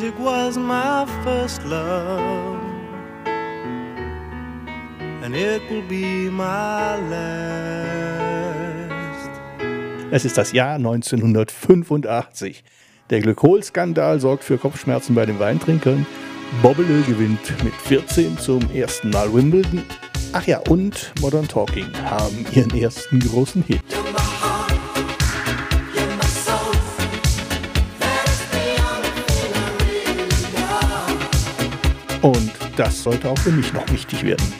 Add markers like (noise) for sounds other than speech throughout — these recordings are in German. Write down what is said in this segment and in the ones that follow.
Music was my first love, and it will be my last. Es ist das Jahr 1985. Der Glykolskandal sorgt für Kopfschmerzen bei den Weintrinkern. Bobbele gewinnt mit 14 zum ersten Mal Wimbledon. Ach ja, und Modern Talking haben ihren ersten großen Hit. Und das sollte auch für mich noch wichtig werden.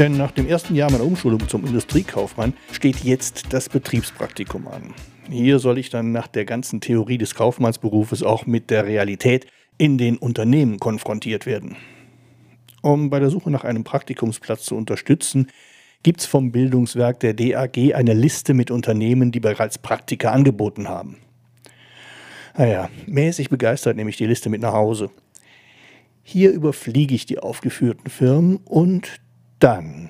Denn nach dem ersten Jahr meiner Umschulung zum Industriekaufmann steht jetzt das Betriebspraktikum an. Hier soll ich dann nach der ganzen Theorie des Kaufmannsberufes auch mit der Realität in den Unternehmen konfrontiert werden. Um bei der Suche nach einem Praktikumsplatz zu unterstützen, gibt es vom Bildungswerk der DAG eine Liste mit Unternehmen, die bereits Praktika angeboten haben. Naja, mäßig begeistert nehme ich die Liste mit nach Hause. Hier überfliege ich die aufgeführten Firmen und dann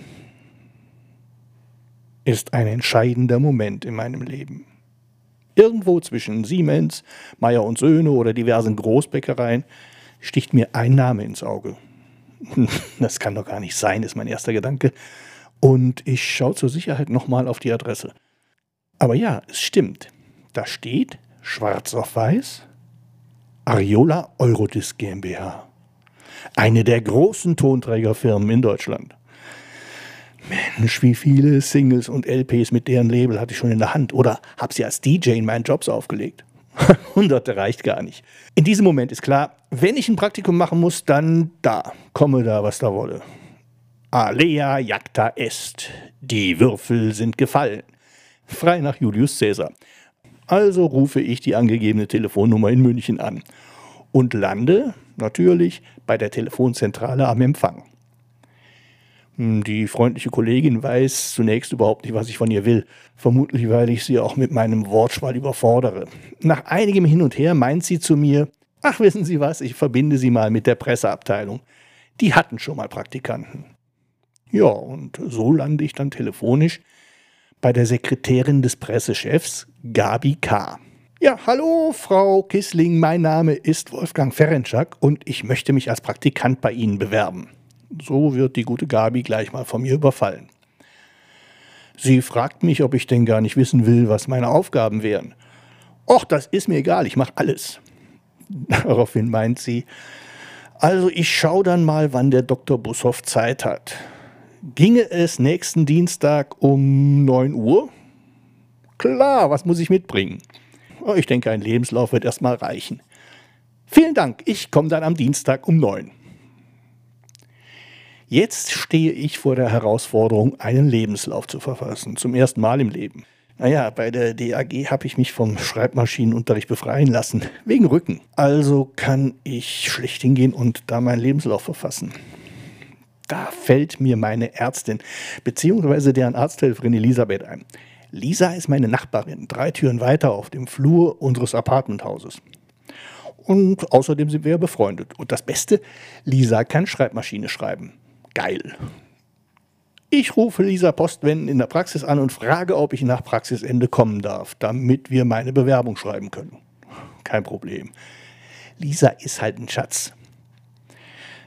ist ein entscheidender Moment in meinem Leben. Irgendwo zwischen Siemens, Meyer und Söhne oder diversen Großbäckereien sticht mir ein Name ins Auge. (laughs) Das kann doch gar nicht sein, ist mein erster Gedanke. Und ich schaue zur Sicherheit nochmal auf die Adresse. Aber ja, es stimmt. Da steht schwarz auf weiß Ariola Eurodisc GmbH. Eine der großen Tonträgerfirmen in Deutschland. Mensch, wie viele Singles und LPs mit deren Label hatte ich schon in der Hand oder habe sie als DJ in meinen Jobs aufgelegt. (laughs) Hunderte reicht gar nicht. In diesem Moment ist klar, wenn ich ein Praktikum machen muss, dann da, komme da, was da wolle. Alea jacta est. Die Würfel sind gefallen. Frei nach Julius Caesar. Also rufe ich die angegebene Telefonnummer in München an und lande natürlich bei der Telefonzentrale am Empfang. Hm, die freundliche Kollegin weiß zunächst überhaupt nicht, was ich von ihr will. Vermutlich, weil ich sie auch mit meinem Wortschwall überfordere. Nach einigem Hin und Her meint sie zu mir, ach wissen Sie was, ich verbinde Sie mal mit der Presseabteilung. Die hatten schon mal Praktikanten. Ja, und so lande ich dann telefonisch bei der Sekretärin des Pressechefs, Gabi K. Ja, hallo, Frau Kissling, mein Name ist Wolfgang Ferenczak und ich möchte mich als Praktikant bei Ihnen bewerben. So wird die gute Gabi gleich mal von mir überfallen. Sie fragt mich, ob ich denn gar nicht wissen will, was meine Aufgaben wären. Och, das ist mir egal, ich mache alles. (laughs) Daraufhin meint sie, also ich schaue dann mal, wann der Dr. Bushoff Zeit hat. Ginge es nächsten Dienstag um 9 Uhr? Klar, was muss ich mitbringen? Oh, ich denke, ein Lebenslauf wird erstmal reichen. Vielen Dank, ich komme dann am Dienstag um 9. Jetzt stehe ich vor der Herausforderung, einen Lebenslauf zu verfassen, zum ersten Mal im Leben. Naja, bei der DAG habe ich mich vom Schreibmaschinenunterricht befreien lassen, wegen Rücken. Also kann ich schlecht hingehen und da meinen Lebenslauf verfassen. Da fällt mir meine Ärztin bzw. deren Arzthelferin Elisabeth ein. Lisa ist meine Nachbarin, drei Türen weiter auf dem Flur unseres Apartmenthauses. Und außerdem sind wir ja befreundet. Und das Beste, Lisa kann Schreibmaschine schreiben. Geil. Ich rufe Lisa Postwenden in der Praxis an und frage, ob ich nach Praxisende kommen darf, damit wir meine Bewerbung schreiben können. Kein Problem. Lisa ist halt ein Schatz.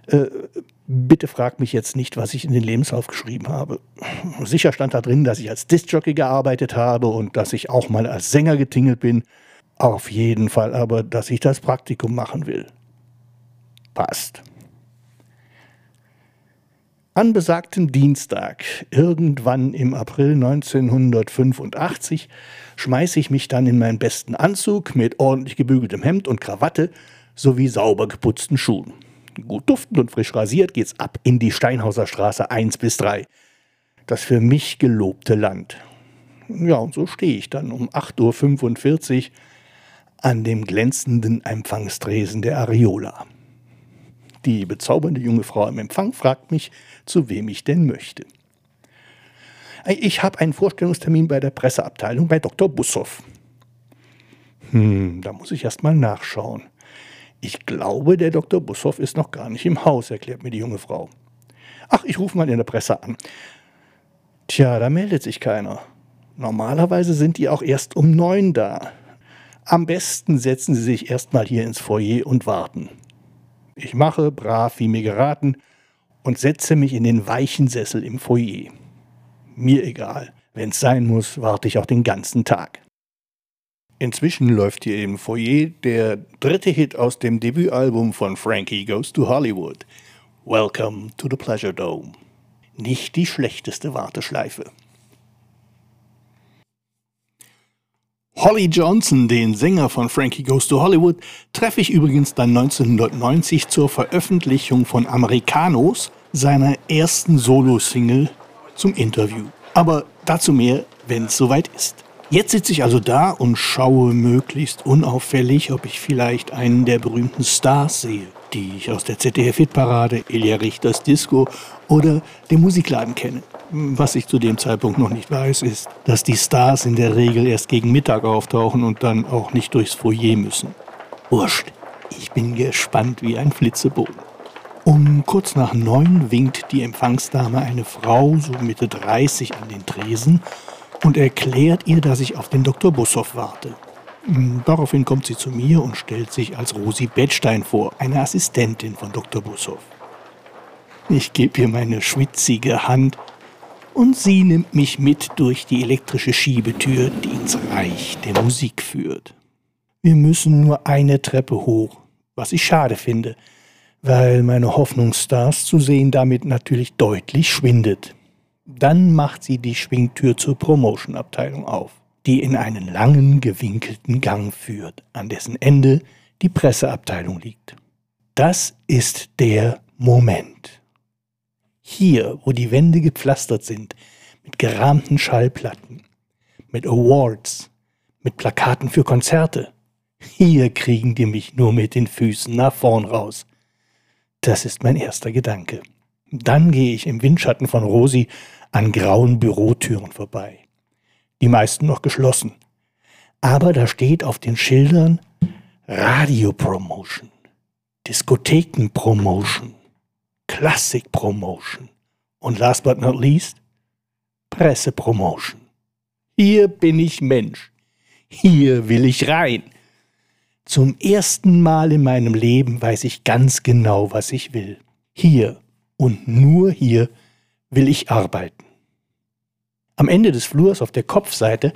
Äh, bitte frag mich jetzt nicht, was ich in den Lebenslauf geschrieben habe. Sicher stand da drin, dass ich als Discjockey gearbeitet habe und dass ich auch mal als Sänger getingelt bin. Auf jeden Fall aber, dass ich das Praktikum machen will. Passt. An besagtem Dienstag, irgendwann im April 1985, schmeiße ich mich dann in meinen besten Anzug mit ordentlich gebügeltem Hemd und Krawatte sowie sauber geputzten Schuhen. Gut duftend und frisch rasiert geht's ab in die Steinhauser Straße 1 bis 3. Das für mich gelobte Land. Ja, und so stehe ich dann um 8.45 Uhr an dem glänzenden Empfangstresen der Areola. Die bezaubernde junge Frau im Empfang fragt mich, zu wem ich denn möchte. Ich habe einen Vorstellungstermin bei der Presseabteilung bei Dr. Bussow. Hm, da muss ich erst mal nachschauen. Ich glaube, der Dr. Bussow ist noch gar nicht im Haus, erklärt mir die junge Frau. Ach, ich rufe mal in der Presse an. Tja, da meldet sich keiner. Normalerweise sind die auch erst um neun da. Am besten setzen Sie sich erstmal hier ins Foyer und warten. Ich mache, brav wie mir geraten, und setze mich in den weichen Sessel im Foyer. Mir egal. Wenn es sein muss, warte ich auch den ganzen Tag. Inzwischen läuft hier im Foyer der dritte Hit aus dem Debütalbum von Frankie Goes to Hollywood. Welcome to the Pleasure Dome. Nicht die schlechteste Warteschleife. Holly Johnson, den Sänger von Frankie Goes to Hollywood, treffe ich übrigens dann 1990 zur Veröffentlichung von Americanos, seiner ersten Solo-Single, zum Interview. Aber dazu mehr, wenn es soweit ist. Jetzt sitze ich also da und schaue möglichst unauffällig, ob ich vielleicht einen der berühmten Stars sehe, die ich aus der ZDF-Hitparade, Elia Richters Disco oder dem Musikladen kenne. Was ich zu dem Zeitpunkt noch nicht weiß, ist, dass die Stars in der Regel erst gegen Mittag auftauchen und dann auch nicht durchs Foyer müssen. Wurscht, ich bin gespannt wie ein Flitzebogen. Um kurz nach neun winkt die Empfangsdame eine Frau, so Mitte 30, an den Tresen und erklärt ihr, dass ich auf den Dr. Bussow warte. Hm, daraufhin kommt sie zu mir und stellt sich als Rosi Bettstein vor, eine Assistentin von Dr. Bussow. Ich gebe ihr meine schwitzige Hand und sie nimmt mich mit durch die elektrische Schiebetür, die ins Reich der Musik führt. Wir müssen nur eine Treppe hoch, was ich schade finde, weil meine Hoffnung, Stars zu sehen, damit natürlich deutlich schwindet. Dann macht sie die Schwingtür zur Promotion-Abteilung auf, die in einen langen, gewinkelten Gang führt, an dessen Ende die Presseabteilung liegt. Das ist der Moment. Hier, wo die Wände gepflastert sind, mit gerahmten Schallplatten, mit Awards, mit Plakaten für Konzerte, hier kriegen die mich nur mit den Füßen nach vorn raus. Das ist mein erster Gedanke. Dann gehe ich im Windschatten von Rosi an grauen Bürotüren vorbei. Die meisten noch geschlossen. Aber da steht auf den Schildern Radio-Promotion, Diskotheken-Promotion, Klassik-Promotion und last but not least Presse-Promotion. Hier bin ich Mensch. Hier will ich rein. Zum ersten Mal in meinem Leben weiß ich ganz genau, was ich will. Hier und nur hier will ich arbeiten. Am Ende des Flurs auf der Kopfseite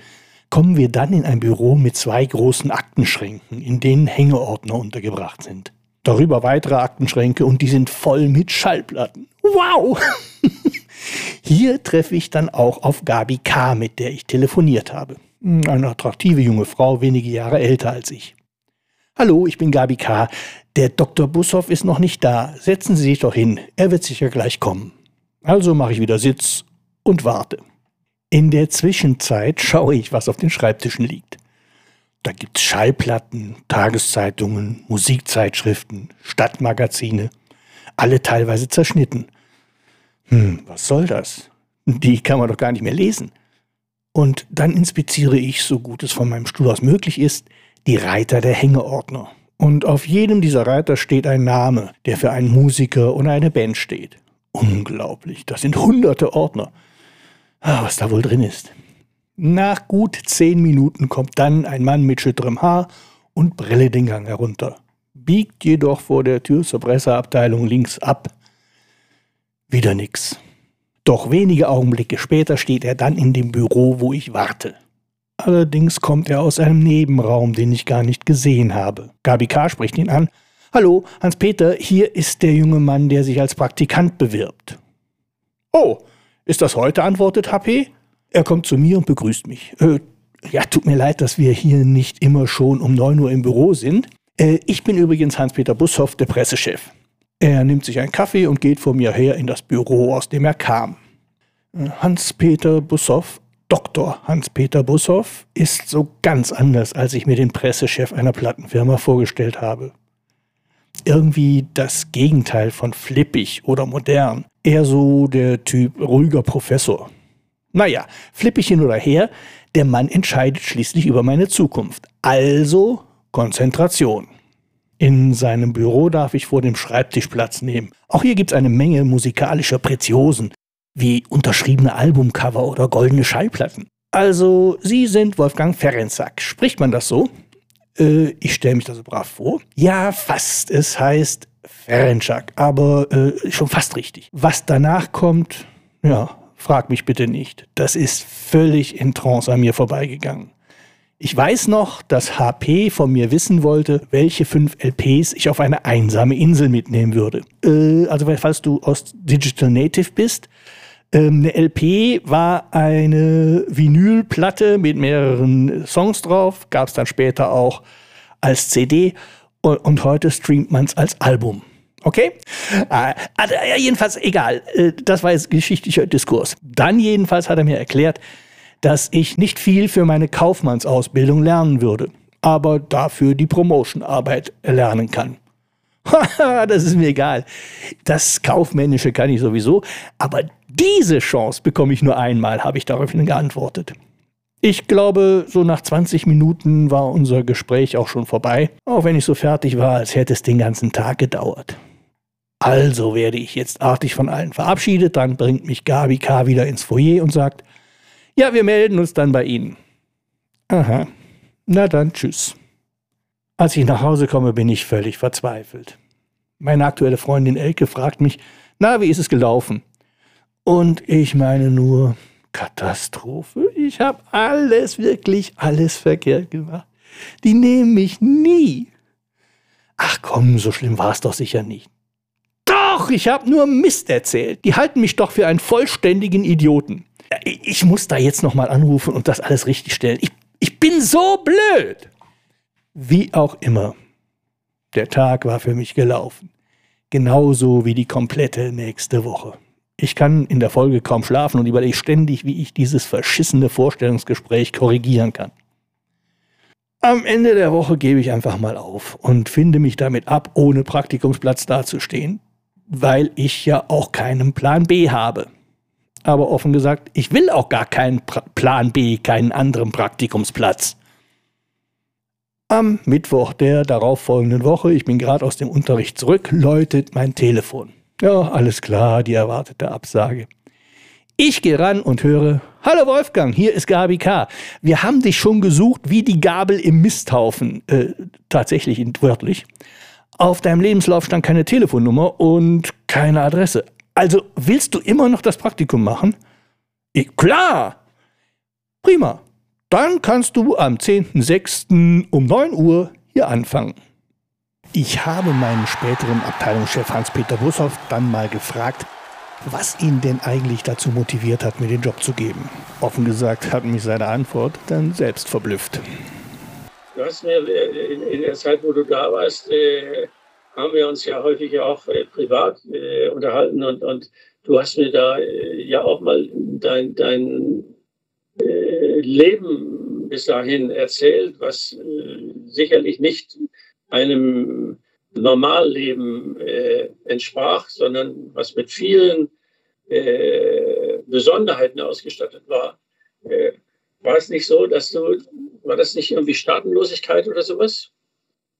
kommen wir dann in ein Büro mit zwei großen Aktenschränken, in denen Hängeordner untergebracht sind. Darüber weitere Aktenschränke und die sind voll mit Schallplatten. Wow! (laughs) Hier treffe ich dann auch auf Gabi K., mit der ich telefoniert habe. Eine attraktive junge Frau, wenige Jahre älter als ich. Hallo, ich bin Gabi K. Der Dr. Bussow ist noch nicht da. Setzen Sie sich doch hin. Er wird sicher gleich kommen. Also mache ich wieder Sitz und warte. In der Zwischenzeit schaue ich, was auf den Schreibtischen liegt. Da gibt's Schallplatten, Tageszeitungen, Musikzeitschriften, Stadtmagazine, alle teilweise zerschnitten. Hm, was soll das? Die kann man doch gar nicht mehr lesen. Und dann inspiziere ich, so gut es von meinem Stuhl aus möglich ist, die Reiter der Hängeordner. Und auf jedem dieser Reiter steht ein Name, der für einen Musiker oder eine Band steht. Unglaublich, das sind hunderte Ordner. Ah, was da wohl drin ist. Nach gut zehn Minuten kommt dann ein Mann mit schütterem Haar und Brille den Gang herunter, biegt jedoch vor der Tür zur Presseabteilung links ab. Wieder nix. Doch wenige Augenblicke später steht er dann in dem Büro, wo ich warte. Allerdings kommt er aus einem Nebenraum, den ich gar nicht gesehen habe. Gabi K. spricht ihn an. Hallo, Hans-Peter, hier ist der junge Mann, der sich als Praktikant bewirbt. Oh, ist das heute? antwortet HP. Er kommt zu mir und begrüßt mich. Äh, ja, tut mir leid, dass wir hier nicht immer schon um 9 Uhr im Büro sind. Äh, ich bin übrigens Hans-Peter Bushoff, der Pressechef. Er nimmt sich einen Kaffee und geht vor mir her in das Büro, aus dem er kam. Äh, Hans-Peter Bushoff Dr. Hans-Peter Bushoff ist so ganz anders, als ich mir den Pressechef einer Plattenfirma vorgestellt habe. Irgendwie das Gegenteil von flippig oder modern. Eher so der Typ ruhiger Professor. Naja, flippig hin oder her, der Mann entscheidet schließlich über meine Zukunft. Also Konzentration. In seinem Büro darf ich vor dem Schreibtisch Platz nehmen. Auch hier gibt es eine Menge musikalischer Preziosen, wie unterschriebene Albumcover oder goldene Schallplatten. Also, Sie sind Wolfgang Ferenczak. Spricht man das so? Äh, ich stelle mich da so brav vor. Ja, fast. Es heißt Ferenczak, aber äh, schon fast richtig. Was danach kommt, ja, frag mich bitte nicht. Das ist völlig in Trance an mir vorbeigegangen. Ich weiß noch, dass HP von mir wissen wollte, welche fünf LPs ich auf eine einsame Insel mitnehmen würde. Äh, also falls du aus Digital Native bist, ähm, eine LP war eine Vinylplatte mit mehreren Songs drauf, gab es dann später auch als CD und, heute streamt man es als Album. Okay? Äh, also, jedenfalls egal. Äh, das war jetzt geschichtlicher Diskurs. Dann jedenfalls hat er mir erklärt, dass ich nicht viel für meine Kaufmannsausbildung lernen würde, aber dafür die Promotionarbeit lernen kann. (laughs) das ist mir egal. Das Kaufmännische kann ich sowieso, aber diese Chance bekomme ich nur einmal, habe ich daraufhin geantwortet. Ich glaube, so nach 20 Minuten war unser Gespräch auch schon vorbei, auch wenn ich so fertig war, als hätte es den ganzen Tag gedauert. Also werde ich jetzt artig von allen verabschiedet, dann bringt mich Gabi K. wieder ins Foyer und sagt, ja, wir melden uns dann bei Ihnen. Aha. Na dann, tschüss. Als ich nach Hause komme, bin ich völlig verzweifelt. Meine aktuelle Freundin Elke fragt mich, na, wie ist es gelaufen? Und ich meine nur, Katastrophe. Ich habe alles, wirklich alles verkehrt gemacht. Die nehmen mich nie. Ach komm, so schlimm war es doch sicher nicht. Doch, ich habe nur Mist erzählt. Die halten mich doch für einen vollständigen Idioten ich muss da jetzt nochmal anrufen und das alles richtig stellen. Ich, ich bin so blöd. Wie auch immer. Der Tag war für mich gelaufen. Genauso wie die komplette nächste Woche. Ich kann in der Folge kaum schlafen und überlege ständig, wie ich dieses verschissene Vorstellungsgespräch korrigieren kann. Am Ende der Woche gebe ich einfach mal auf und finde mich damit ab, ohne Praktikumsplatz dazustehen, weil ich ja auch keinen Plan B habe aber offen gesagt, ich will auch gar keinen pra Plan B, keinen anderen Praktikumsplatz. Am Mittwoch der darauffolgenden Woche, ich bin gerade aus dem Unterricht zurück, läutet mein Telefon. Ja, alles klar, die erwartete Absage. Ich gehe ran und höre, Hallo Wolfgang, hier ist Gabi K. Wir haben dich schon gesucht wie die Gabel im Misthaufen. Äh, tatsächlich wörtlich. Auf deinem Lebenslauf stand keine Telefonnummer und keine Adresse. Also willst du immer noch das Praktikum machen? Ich, klar! Prima. Dann kannst du am 10.06. um 9 Uhr hier anfangen. Ich habe meinen späteren Abteilungschef Hans-Peter Bushoff dann mal gefragt, was ihn denn eigentlich dazu motiviert hat, mir den Job zu geben. Offen gesagt hat mich seine Antwort dann selbst verblüfft. Du hast mir in der Zeit, wo du da warst, äh, haben wir uns ja häufig auch äh, privat äh, unterhalten und, und du hast mir da äh, ja auch mal dein, dein äh, Leben bis dahin erzählt, was äh, sicherlich nicht einem Normalleben äh, entsprach, sondern was mit vielen Besonderheiten ausgestattet war. war es nicht so, dass du, war das nicht irgendwie Staatenlosigkeit oder sowas?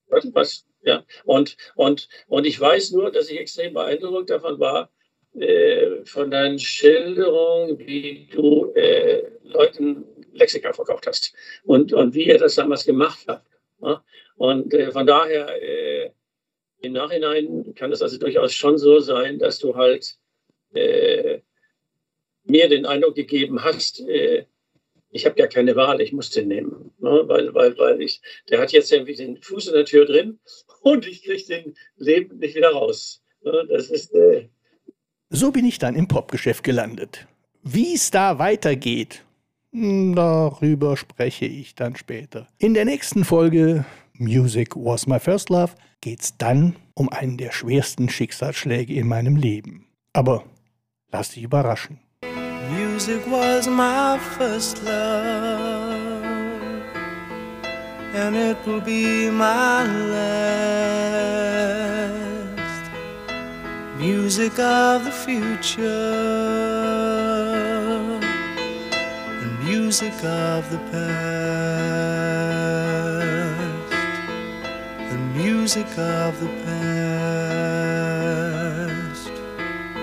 Was, was, ja, und, und, und ich weiß nur, dass ich extrem beeindruckt davon war, äh, von deinen Schilderungen, wie du äh, Leuten Lexika verkauft hast und, und wie ihr das damals gemacht habt. Ja? Und äh, von daher, äh, im Nachhinein kann es also durchaus schon so sein, dass du halt äh, mir den Eindruck gegeben hast, äh, ich habe gar keine Wahl, ich muss den nehmen. Ne? Weil, weil, weil ich, der hat jetzt irgendwie den Fuß in der Tür drin (laughs) und ich kriege den Leben nicht wieder raus. Ne? Das ist. Äh so bin ich dann im Popgeschäft gelandet. Wie es da weitergeht, hm, darüber spreche ich dann später. In der nächsten Folge Music Was My First Love geht's dann um einen der schwersten Schicksalsschläge in meinem Leben. Aber lass dich überraschen. Music was my first love, and it will be my last. Music of the future, and music of the past, music of the past.